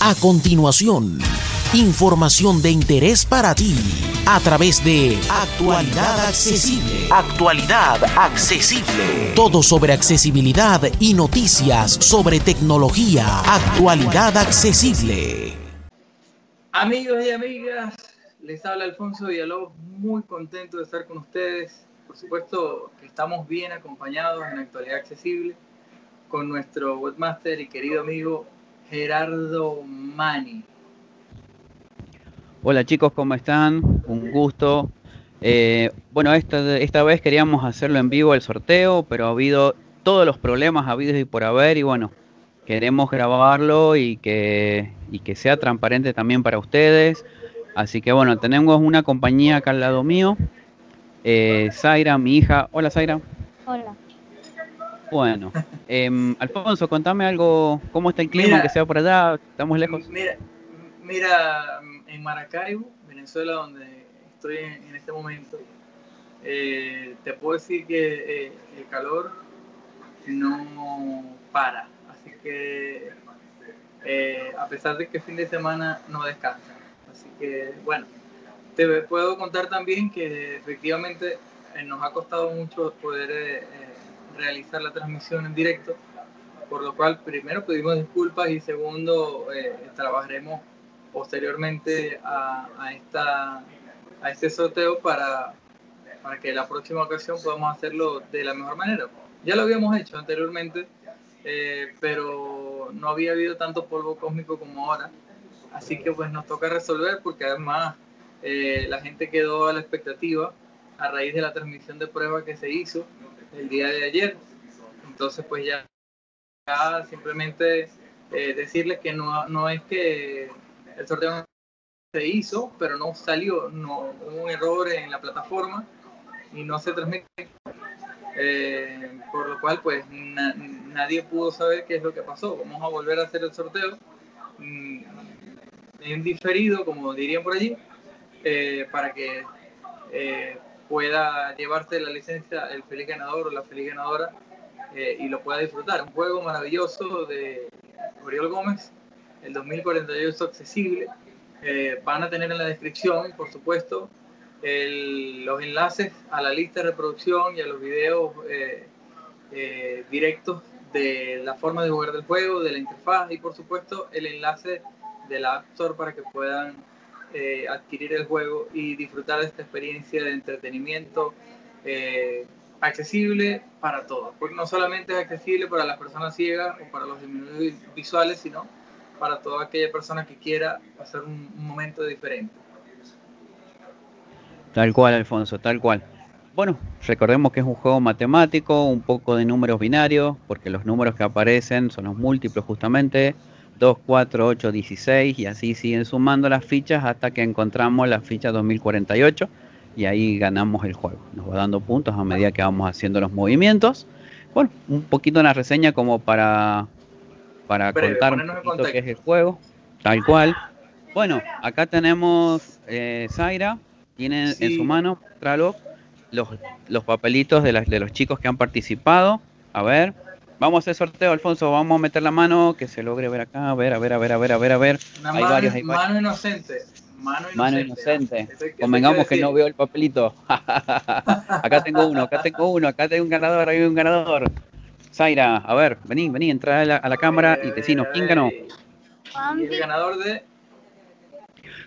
A continuación, información de interés para ti a través de Actualidad Accesible. Actualidad Accesible. Todo sobre accesibilidad y noticias sobre tecnología. Actualidad Accesible. Amigos y amigas, les habla Alfonso Villalobos, muy contento de estar con ustedes. Por supuesto que estamos bien acompañados en Actualidad Accesible con nuestro webmaster y querido amigo Gerardo Mani. Hola chicos, ¿cómo están? Un gusto. Eh, bueno, esta, esta vez queríamos hacerlo en vivo el sorteo, pero ha habido todos los problemas habidos y por haber y bueno, queremos grabarlo y que, y que sea transparente también para ustedes. Así que bueno, tenemos una compañía acá al lado mío. Eh, Zaira, mi hija. Hola Zaira. Hola. Bueno, em, Alfonso, contame algo, ¿cómo está el clima que sea por allá? ¿Estamos lejos? Mira, mira en Maracaibo, Venezuela, donde estoy en, este momento, eh, te puedo decir que eh, el calor no para. Así que, eh, a pesar de que fin de semana no descansa. Así que, bueno, te puedo contar también que efectivamente nos ha costado mucho poder realizar la transmisión en directo, por lo cual primero pedimos disculpas y segundo eh, trabajaremos posteriormente a, esta, a este sorteo para, para que la próxima ocasión podamos hacerlo de la mejor manera. Ya lo habíamos hecho anteriormente, eh, pero no había habido tanto polvo cósmico como ahora, así que pues nos toca resolver porque además eh, la gente quedó a la expectativa a raíz de la transmisión de prueba que se hizo el día de ayer. Entonces, pues ya, simplemente eh, decirles que no, no es que el sorteo se hizo, pero no salió, no hubo un error en la plataforma y no se transmite. Eh, por lo cual, pues nadie pudo saber qué es lo que pasó. Vamos a volver a hacer el sorteo mm, en diferido, como dirían por allí, eh, para que pueda llevarse la licencia el feliz ganador o la feliz ganadora eh, y lo pueda disfrutar. Un juego maravilloso de Oriol Gómez, el 2048 accesible. Eh, van a tener en la descripción, por supuesto, los enlaces a la lista de reproducción y a los videos eh, directos de la forma de jugar del juego, de la interfaz y por supuesto el enlace de la App Store para que puedan eh, adquirir el juego y disfrutar de esta experiencia de entretenimiento eh, accesible para todos. Porque no solamente es accesible para las personas ciegas o para los disminuidos visuales, sino para toda aquella persona que quiera pasar un, momento diferente. Tal cual, Alfonso, tal cual. Bueno, recordemos que es un juego matemático, un poco de números binarios, porque los números que aparecen son los múltiplos justamente, 2, 4, 8, 16 y así siguen sumando las fichas hasta que encontramos la ficha 2048 y ahí ganamos el juego. Nos va dando puntos a medida que vamos haciendo los movimientos. Bueno, un poquito una reseña como para, para contar un poquito qué es el juego, tal cual. Bueno, acá tenemos eh, Zaira, tiene en su mano, los, los papelitos de, las, de los chicos que han participado. A ver, Vamos a hacer sorteo, Alfonso. Vamos a meter la mano, que se logre ver acá. A ver, a ver, a ver, a ver, a ver, a ver. hay mano, varios, hay mano inocente. Mano inocente. Mano inocente. Convengamos que no veo el papelito. acá tengo uno, acá tengo uno, acá tengo un ganador, hay un ganador. Zaira, a ver, vení, vení, entra a la, a la cámara y decinos, ¿quién ganó? Y el ganador de...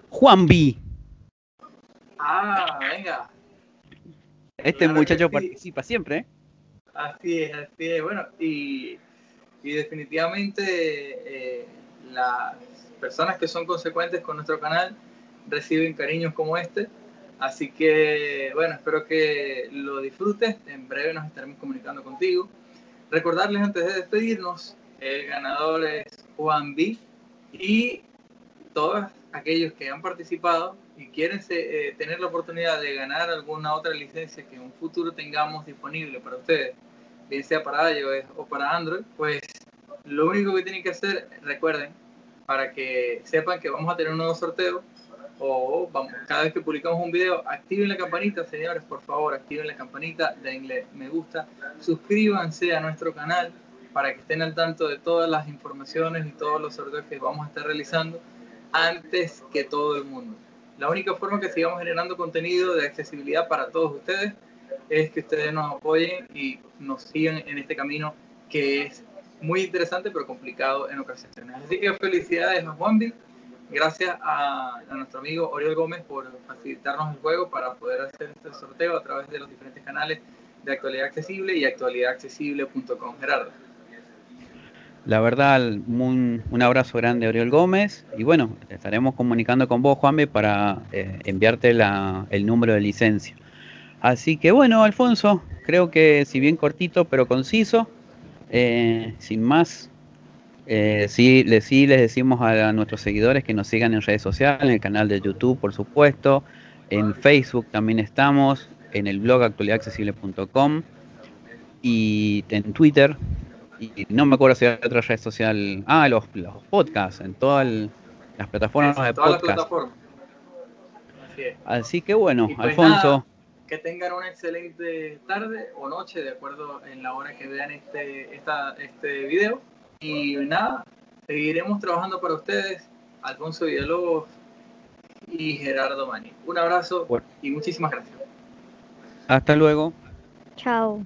Juan B. Ah, venga. Este muchacho participa siempre, ¿eh? Así es, así es. Bueno, y, definitivamente eh, las personas que son consecuentes con nuestro canal reciben cariños como este. Así que, bueno, espero que lo disfrutes. En breve nos estaremos comunicando contigo. Recordarles antes de despedirnos, el ganador es Juan B. Y todos aquellos que han participado y quieren eh, tener la oportunidad de ganar alguna otra licencia que en un futuro tengamos disponible para ustedes bien sea para iOS o para Android, pues lo único que tienen que hacer, recuerden, para que sepan que vamos a tener un nuevo sorteo o vamos, cada vez que publicamos un video, activen la campanita, señores, por favor, activen la campanita, denle me gusta, suscríbanse a nuestro canal para que estén al tanto de todas las informaciones y todos los sorteos que vamos a estar realizando antes que todo el mundo. La única forma que sigamos generando contenido de accesibilidad para todos ustedes es que ustedes nos apoyen y nos sigan en este camino que es muy interesante pero complicado en ocasiones. Así que felicidades a Juanvi, gracias a, a, nuestro amigo Oriol Gómez por facilitarnos el juego para poder hacer este sorteo a través de los diferentes canales de actualidad accesible y actualidadaccesible.com. Gerardo. La verdad, un, abrazo grande a Oriol Gómez y bueno, estaremos comunicando con vos, Juanvi, para eh, enviarte la, el número de licencia. Así que bueno, Alfonso, creo que si bien cortito pero conciso, eh, sin más, eh, sí, sí les decimos a, nuestros seguidores que nos sigan en redes sociales, en el canal de YouTube, por supuesto, en Facebook también estamos, en el blog actualidadaccesible.com y en Twitter. Y no me acuerdo si hay otra red social. Ah, los, los podcasts, en todas las plataformas de podcast. Así, que bueno, pues Alfonso. que tengan una excelente tarde o noche, de acuerdo en la hora que vean este, esta, este video. Y nada, seguiremos trabajando para ustedes. Alfonso Villalobos y Gerardo Mani. Un abrazo y muchísimas gracias. Hasta luego. Chao.